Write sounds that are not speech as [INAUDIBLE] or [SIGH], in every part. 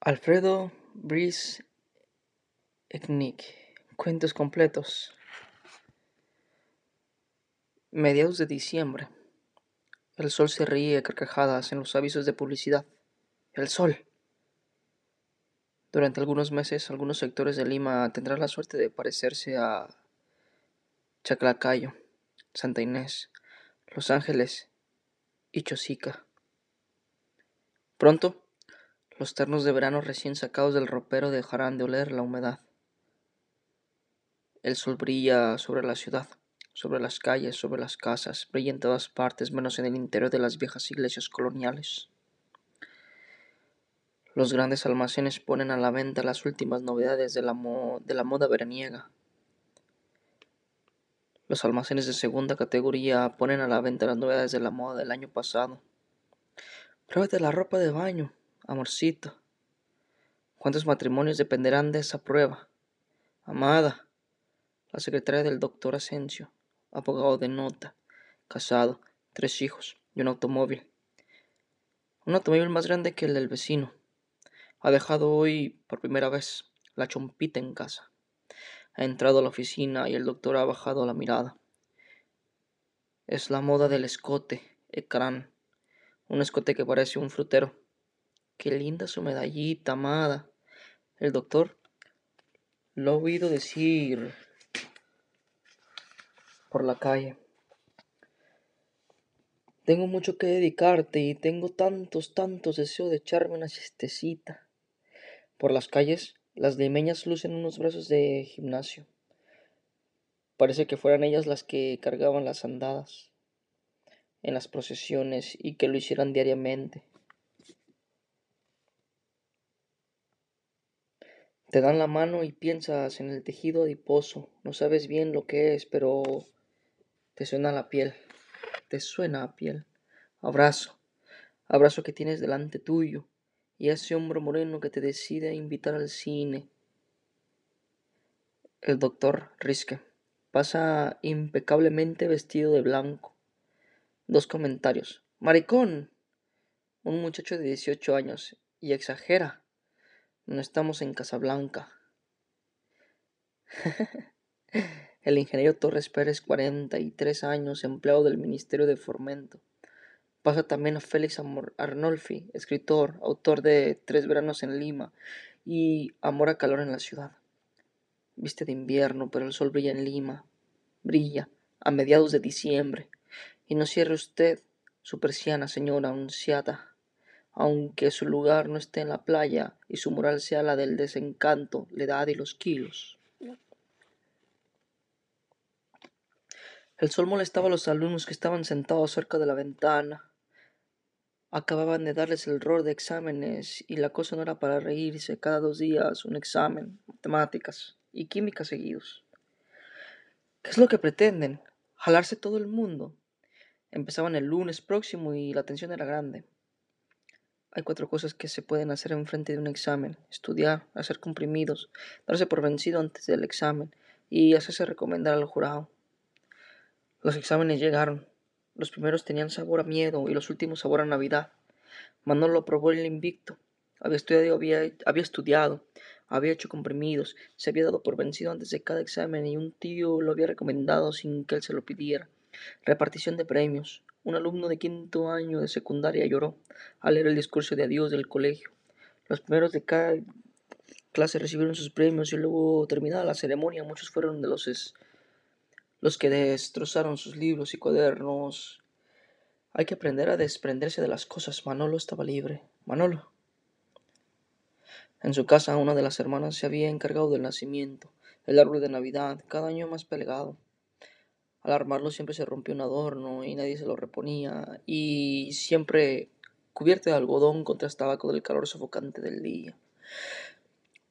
Alfredo Brice Eknik. Cuentos completos. Mediados de diciembre. El sol se ríe a carcajadas en los avisos de publicidad. El sol. Durante algunos meses, algunos sectores de Lima tendrán la suerte de parecerse a Chaclacayo, Santa Inés, Los Ángeles y Chosica. Pronto, los ternos de verano recién sacados del ropero dejarán de oler la humedad. El sol brilla sobre la ciudad, sobre las calles, sobre las casas, brilla en todas partes menos en el interior de las viejas iglesias coloniales. Los grandes almacenes ponen a la venta las últimas novedades de la, de la moda veraniega. Los almacenes de segunda categoría ponen a la venta las novedades de la moda del año pasado. Pruébate la ropa de baño, amorcito. ¿Cuántos matrimonios dependerán de esa prueba? Amada, la secretaria del doctor Asensio, abogado de nota, casado, tres hijos y un automóvil. Un automóvil más grande que el del vecino. Ha dejado hoy, por primera vez, la chompita en casa. Ha entrado a la oficina y el doctor ha bajado la mirada. Es la moda del escote, ecrán. Un escote que parece un frutero. Qué linda su medallita, amada. El doctor lo ha oído decir por la calle. Tengo mucho que dedicarte y tengo tantos, tantos deseos de echarme una siestecita. Por las calles, las limeñas lucen unos brazos de gimnasio. Parece que fueran ellas las que cargaban las andadas en las procesiones y que lo hicieran diariamente. Te dan la mano y piensas en el tejido adiposo. No sabes bien lo que es, pero te suena la piel. Te suena a piel. Abrazo. Abrazo que tienes delante tuyo y ese hombro moreno que te decide invitar al cine. El doctor Riske pasa impecablemente vestido de blanco. Dos comentarios. Maricón. Un muchacho de 18 años. Y exagera. No estamos en Casablanca. [LAUGHS] El ingeniero Torres Pérez, 43 años, empleado del Ministerio de Fomento. Pasa también a Félix Arnolfi, escritor, autor de Tres veranos en Lima y Amor a calor en la ciudad. Viste de invierno, pero el sol brilla en Lima. Brilla a mediados de diciembre. Y no cierre usted su persiana, señora anunciada, aunque su lugar no esté en la playa y su moral sea la del desencanto, la edad y los kilos. El sol molestaba a los alumnos que estaban sentados cerca de la ventana. Acababan de darles el rol de exámenes y la cosa no era para reírse. Cada dos días un examen, matemáticas y química seguidos. ¿Qué es lo que pretenden? ¿Jalarse todo el mundo? Empezaban el lunes próximo y la tensión era grande. Hay cuatro cosas que se pueden hacer en frente de un examen. Estudiar, hacer comprimidos, darse por vencido antes del examen y hacerse recomendar al jurado. Los exámenes llegaron. Los primeros tenían sabor a miedo y los últimos sabor a Navidad. Manolo probó el invicto. Había estudiado, había, había estudiado, había hecho comprimidos, se había dado por vencido antes de cada examen y un tío lo había recomendado sin que él se lo pidiera. Repartición de premios. Un alumno de quinto año de secundaria lloró al leer el discurso de adiós del colegio. Los primeros de cada clase recibieron sus premios y luego terminada la ceremonia muchos fueron de los los que destrozaron sus libros y cuadernos. Hay que aprender a desprenderse de las cosas. Manolo estaba libre. Manolo. En su casa una de las hermanas se había encargado del nacimiento, el árbol de Navidad, cada año más plegado. Al armarlo siempre se rompió un adorno y nadie se lo reponía, y siempre cubierto de algodón contrastaba con el calor sofocante del día.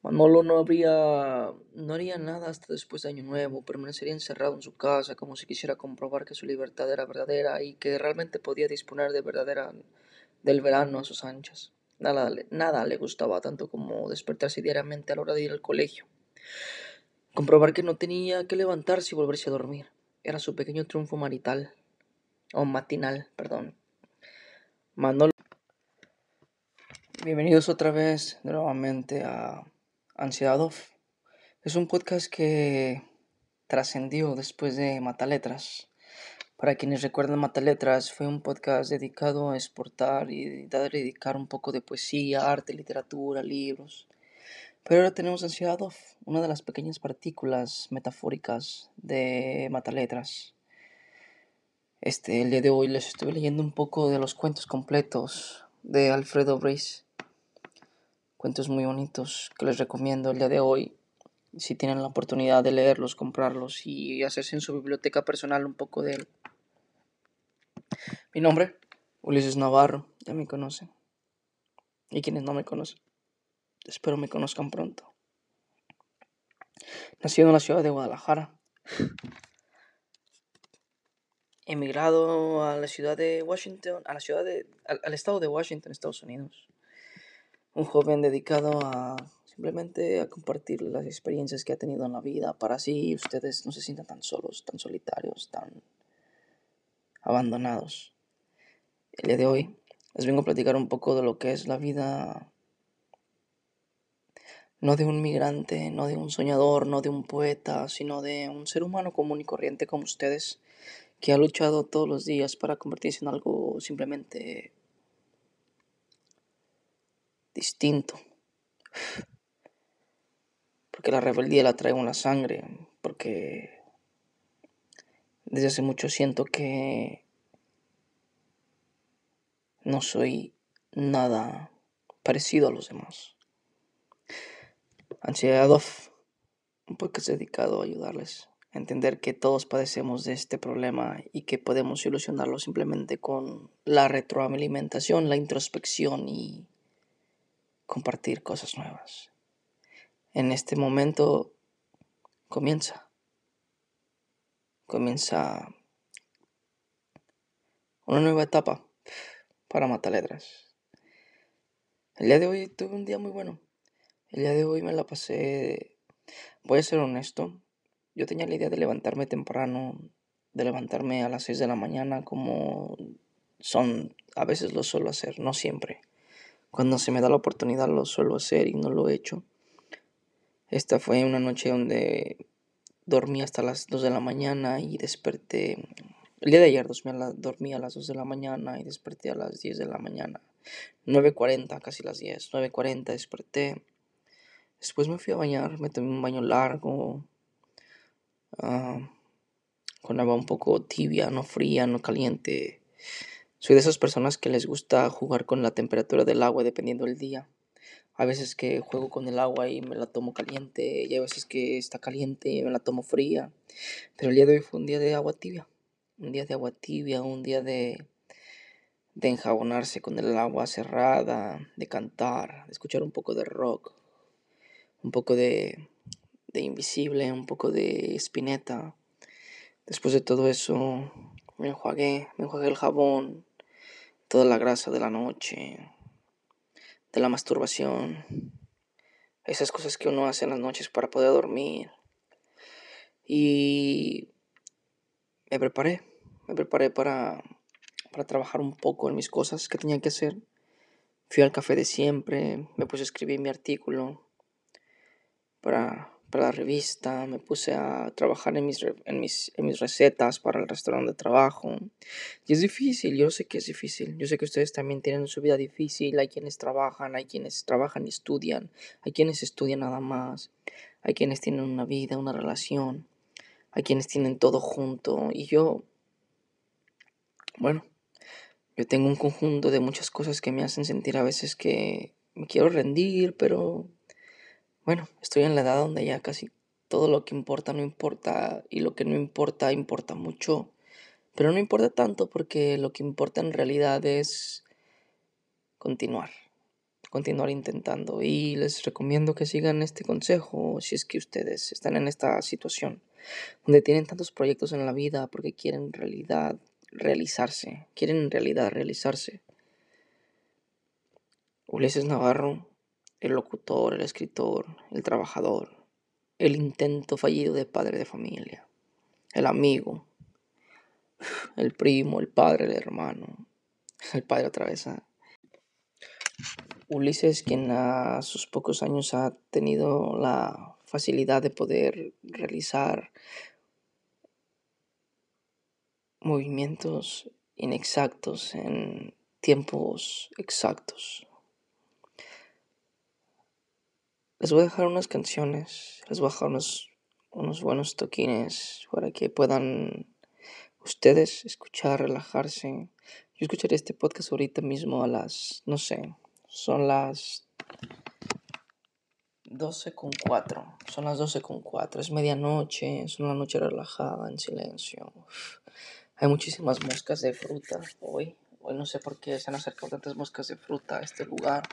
Manolo no habría, no haría nada hasta después de Año Nuevo, permanecería encerrado en su casa como si quisiera comprobar que su libertad era verdadera y que realmente podía disponer de verdadera del verano a sus anchas. Nada, nada le gustaba tanto como despertarse diariamente a la hora de ir al colegio. Comprobar que no tenía que levantarse y volverse a dormir. Era su pequeño triunfo marital. O matinal, perdón. Manolo Bienvenidos otra vez nuevamente a Ansiedad Off. Es un podcast que trascendió después de Mataletras. Para quienes recuerdan Mataletras, fue un podcast dedicado a exportar y dedicar un poco de poesía, arte, literatura, libros. Pero ahora tenemos Ansiedad Off, una de las pequeñas partículas metafóricas de Mataletras. Este, el día de hoy les estuve leyendo un poco de los cuentos completos de Alfredo Brice cuentos muy bonitos que les recomiendo el día de hoy. Si tienen la oportunidad de leerlos, comprarlos y hacerse en su biblioteca personal un poco de él. Mi nombre, Ulises Navarro, ya me conocen. Y quienes no me conocen, espero me conozcan pronto. Nacido en la ciudad de Guadalajara. Emigrado a la ciudad de Washington, a la ciudad de, al estado de Washington, Estados Unidos un joven dedicado a simplemente a compartir las experiencias que ha tenido en la vida para así ustedes no se sientan tan solos, tan solitarios, tan abandonados. El día de hoy les vengo a platicar un poco de lo que es la vida no de un migrante, no de un soñador, no de un poeta, sino de un ser humano común y corriente como ustedes, que ha luchado todos los días para convertirse en algo simplemente distinto. Porque la rebeldía la traigo en la sangre, porque desde hace mucho siento que no soy nada parecido a los demás. Ansiedad Off, un podcast dedicado a ayudarles a entender que todos padecemos de este problema y que podemos solucionarlo simplemente con la retroalimentación, la introspección y compartir cosas nuevas. En este momento comienza, comienza una nueva etapa para Mataledras. El día de hoy tuve un día muy bueno. El día de hoy me la pasé, voy a ser honesto, yo tenía la idea de levantarme temprano, de levantarme a las 6 de la mañana como son, a veces lo suelo hacer, no siempre. Cuando se me da la oportunidad lo suelo hacer y no lo he hecho. Esta fue una noche donde dormí hasta las 2 de la mañana y desperté. El día de ayer dormí a las 2 de la mañana y desperté a las 10 de la mañana. 9.40, casi las 10. 9.40 desperté. Después me fui a bañar, me tomé un baño largo, ah, con agua un poco tibia, no fría, no caliente. Soy de esas personas que les gusta jugar con la temperatura del agua dependiendo del día. A veces que juego con el agua y me la tomo caliente y a veces que está caliente y me la tomo fría. Pero el día de hoy fue un día de agua tibia. Un día de agua tibia, un día de, de enjabonarse con el agua cerrada, de cantar, de escuchar un poco de rock, un poco de, de invisible, un poco de espineta. Después de todo eso me enjuagué, me enjuagué el jabón, toda la grasa de la noche, de la masturbación, esas cosas que uno hace en las noches para poder dormir. Y me preparé, me preparé para, para trabajar un poco en mis cosas que tenía que hacer. Fui al café de siempre, me puse a escribir mi artículo para para la revista, me puse a trabajar en mis, en mis, en mis recetas para el restaurante de trabajo. Y es difícil, yo sé que es difícil. Yo sé que ustedes también tienen su vida difícil. Hay quienes trabajan, hay quienes trabajan y estudian, hay quienes estudian nada más, hay quienes tienen una vida, una relación, hay quienes tienen todo junto. Y yo, bueno, yo tengo un conjunto de muchas cosas que me hacen sentir a veces que me quiero rendir, pero bueno, estoy en la edad donde ya casi todo lo que importa no importa y lo que no importa importa mucho. Pero no importa tanto porque lo que importa en realidad es continuar, continuar intentando. Y les recomiendo que sigan este consejo si es que ustedes están en esta situación, donde tienen tantos proyectos en la vida porque quieren en realidad realizarse, quieren en realidad realizarse. Ulises Navarro el locutor, el escritor, el trabajador, el intento fallido de padre de familia, el amigo, el primo, el padre, el hermano, el padre otra vez. Ulises, quien a sus pocos años ha tenido la facilidad de poder realizar movimientos inexactos en tiempos exactos. Les voy a dejar unas canciones, les voy a dejar unos, unos buenos toquines para que puedan ustedes escuchar, relajarse. Yo escucharé este podcast ahorita mismo a las, no sé, son las 12 con 4. Son las 12 con 4. Es medianoche, es una noche relajada, en silencio. Hay muchísimas moscas de fruta hoy. Hoy no sé por qué se han acercado tantas moscas de fruta a este lugar.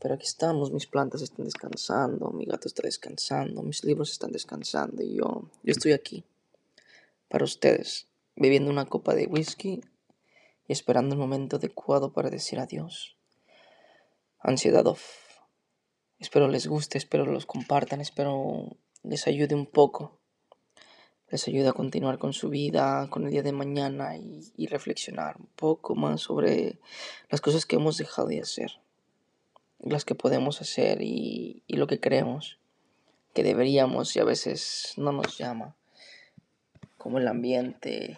Pero aquí estamos, mis plantas están descansando, mi gato está descansando, mis libros están descansando y yo, yo estoy aquí para ustedes, bebiendo una copa de whisky y esperando el momento adecuado para decir adiós. Ansiedad off. Espero les guste, espero los compartan, espero les ayude un poco. Les ayude a continuar con su vida, con el día de mañana y, y reflexionar un poco más sobre las cosas que hemos dejado de hacer las que podemos hacer y, y, lo que creemos que deberíamos y a veces no nos llama, como el ambiente,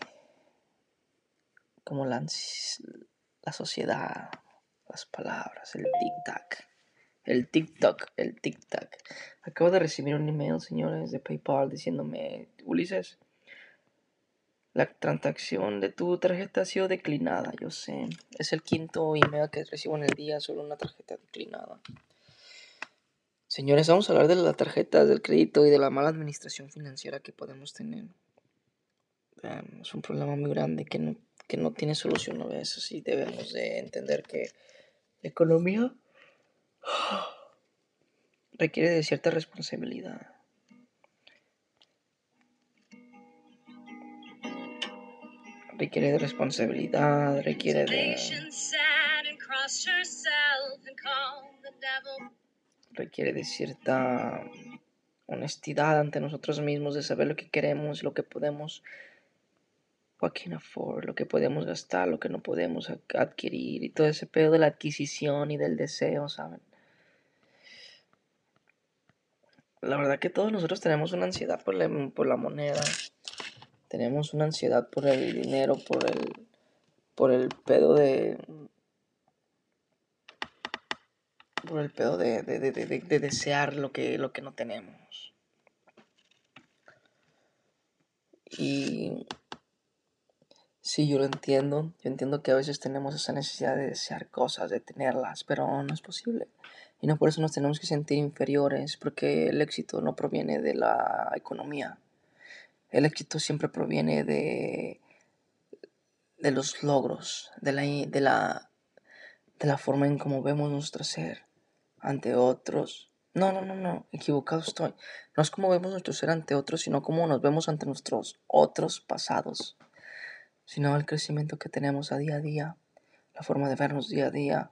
como la, la sociedad, las palabras, el tic-tac, el TikTok, el tic-tac. Acabo de recibir un email, señores, de PayPal diciéndome, Ulises, la transacción de tu tarjeta ha sido declinada, yo sé. Es el quinto email que recibo en el día, solo una tarjeta declinada. Señores, vamos a hablar de las tarjetas del crédito y de la mala administración financiera que podemos tener. Um, es un problema muy grande que no, que no tiene solución a veces y debemos de entender que la economía requiere de cierta responsabilidad. Requiere de responsabilidad, requiere de... requiere de cierta honestidad ante nosotros mismos, de saber lo que queremos, lo que podemos what can afford, lo que podemos gastar, lo que no podemos adquirir y todo ese pedo de la adquisición y del deseo, ¿saben? La verdad que todos nosotros tenemos una ansiedad por la, por la moneda, tenemos una ansiedad por el dinero, por el, por el pedo de... Por el pedo de, de, de, de desear lo que, lo que no tenemos. Y sí, yo lo entiendo. Yo entiendo que a veces tenemos esa necesidad de desear cosas, de tenerlas, pero no es posible. Y no por eso nos tenemos que sentir inferiores, porque el éxito no proviene de la economía. El éxito siempre proviene de, de los logros, de la, de, la, de la forma en cómo vemos nuestro ser ante otros. No, no, no, no, equivocado estoy. No es como vemos nuestro ser ante otros, sino como nos vemos ante nuestros otros pasados, sino el crecimiento que tenemos a día a día, la forma de vernos día a día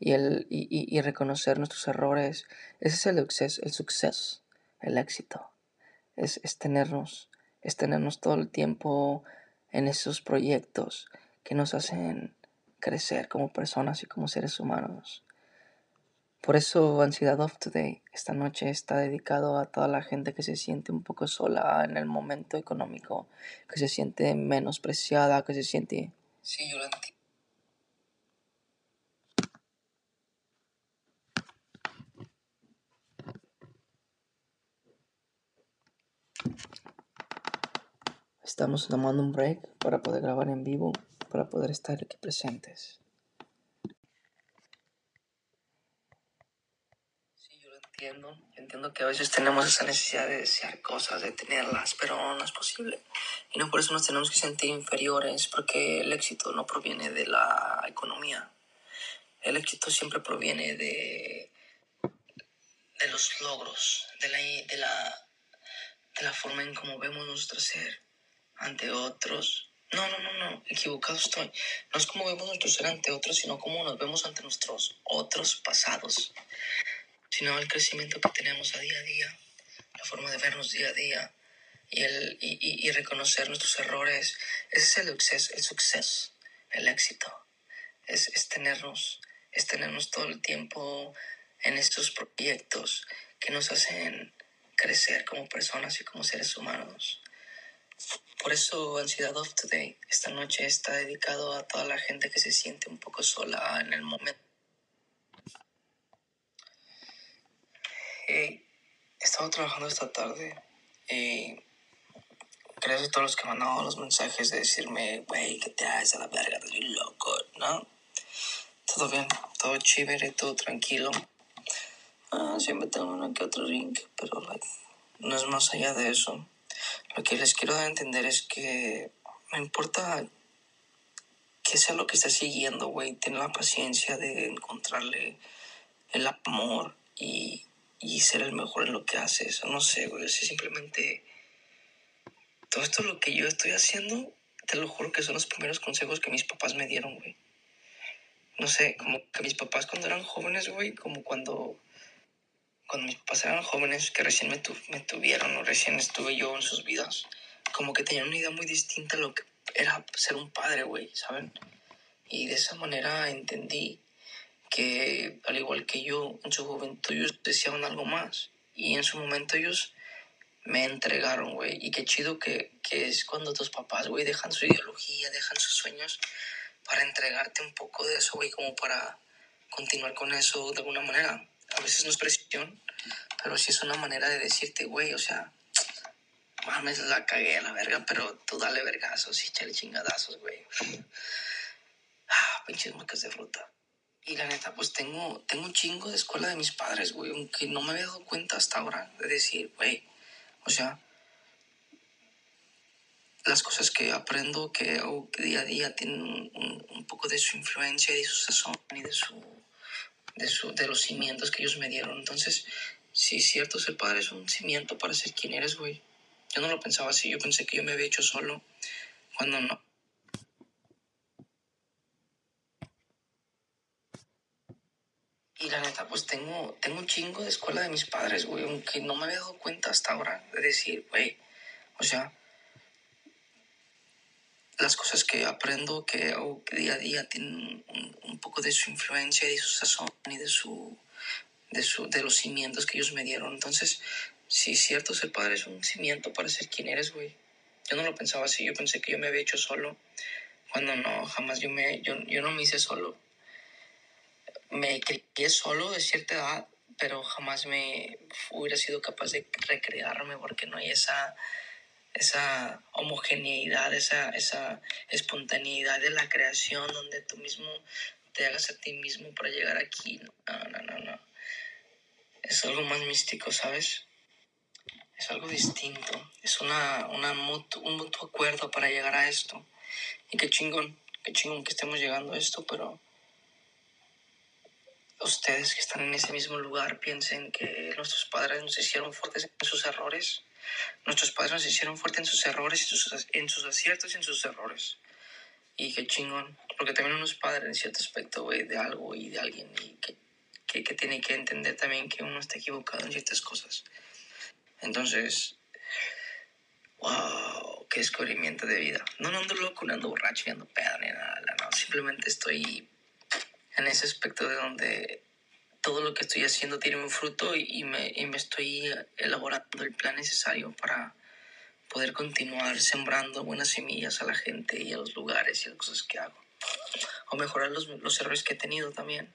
y, el, y, y, reconocer nuestros errores. Ese es el, el suceso, el éxito, es, es tenernos es tenernos todo el tiempo en esos proyectos que nos hacen crecer como personas y como seres humanos. Por eso Ansiedad of Today esta noche está dedicado a toda la gente que se siente un poco sola en el momento económico, que se siente menospreciada, que se siente... Sí, yo lo entiendo. Estamos tomando un break para poder grabar en vivo, para poder estar aquí presentes. Sí, yo lo entiendo. entiendo que a veces tenemos esa necesidad de desear cosas, de tenerlas, pero no es posible. Y no por eso nos tenemos que sentir inferiores, porque el éxito no proviene de la economía. El éxito siempre proviene de, de los logros, de la, de, la, de la forma en cómo vemos nuestro ser ante otros. No, no, no, no, equivocado estoy. No es como vemos nuestro ser ante otros, sino como nos vemos ante nuestros otros pasados, sino el crecimiento que tenemos a día a día, la forma de vernos día a día y, el, y, y, reconocer nuestros errores. Ese es el suceso, el, suceso, el éxito. Es, es tenernos es tenernos todo el tiempo en estos proyectos que nos hacen crecer como personas y como seres humanos. Por eso Ansiedad of Today esta noche está dedicado a toda la gente que se siente un poco sola en el momento. Hey, trabajando esta tarde y gracias a todos los que me han dado los mensajes de decirme, güey, que te haces a la verga, bien loco, ¿no? Todo bien, todo chévere, todo tranquilo. Ah, siempre tengo uno que otro ring, pero like, no es más allá de eso. Lo que les quiero dar a entender es que no importa que sea lo que estés siguiendo, güey, ten la paciencia de encontrarle el amor y, y ser el mejor en lo que haces. No sé, güey, si simplemente todo esto lo que yo estoy haciendo, te lo juro que son los primeros consejos que mis papás me dieron, güey. No sé, como que mis papás cuando eran jóvenes, güey, como cuando cuando mis papás eran jóvenes, que recién me, tu, me tuvieron o recién estuve yo en sus vidas, como que tenían una idea muy distinta a lo que era ser un padre, güey, ¿saben? Y de esa manera entendí que, al igual que yo, en su juventud ellos deseaban algo más. Y en su momento ellos me entregaron, güey. Y qué chido que, que es cuando tus papás, güey, dejan su ideología, dejan sus sueños para entregarte un poco de eso, güey, como para continuar con eso de alguna manera a veces no es presión, pero sí es una manera de decirte, güey, o sea, mames, la cagué a la verga, pero tú dale vergazos y échale chingadazos, güey. Ah, pinches marcas de fruta. Y la neta, pues tengo, tengo un chingo de escuela de mis padres, güey, aunque no me había dado cuenta hasta ahora de decir, güey, o sea, las cosas que aprendo, que hago día a día, tienen un, un poco de su influencia y de su sazón y de su de, su, de los cimientos que ellos me dieron. Entonces, sí, cierto, ser padre es un cimiento para ser quien eres, güey. Yo no lo pensaba así, yo pensé que yo me había hecho solo, cuando no. Y la neta, pues tengo, tengo un chingo de escuela de mis padres, güey, aunque no me había dado cuenta hasta ahora de decir, güey, o sea, las cosas que aprendo, que hago día a día, tienen un, un, poco de su influencia y de su sazón y de, su, de, su, de los cimientos que ellos me dieron. Entonces, sí, cierto, ser padre es un cimiento para ser quien eres, güey. Yo no lo pensaba así, yo pensé que yo me había hecho solo, cuando no, jamás yo, me, yo, yo no me hice solo. Me crié solo de cierta edad, pero jamás me hubiera sido capaz de recrearme porque no hay esa esa homogeneidad, esa, esa espontaneidad de la creación donde tú mismo te hagas a ti mismo para llegar aquí. No, no, no, no. Es algo más místico, ¿sabes? Es algo distinto. Es una, una mutu, un mutuo acuerdo para llegar a esto. Y qué chingón, qué chingón que estemos llegando a esto, pero ustedes que están en ese mismo lugar piensen que nuestros padres nos hicieron fuertes en sus errores Nuestros padres nos hicieron fuertes en sus errores, en sus, en sus aciertos y en sus errores. Y qué chingón. Porque también uno es padre en cierto aspecto, güey, de algo y de alguien. Y que, que, tiene que entender también que uno está equivocado en ciertas cosas. Entonces, wow, qué descubrimiento de vida. No, no ando loco, no ando borracho, ni ando pedo, ni nada, no. Simplemente estoy en ese aspecto de donde todo lo que estoy haciendo tiene un fruto y, me, y me estoy elaborando el plan necesario para poder continuar sembrando buenas semillas a la gente y a los lugares y a las cosas que hago. O mejorar los, los errores que he tenido también.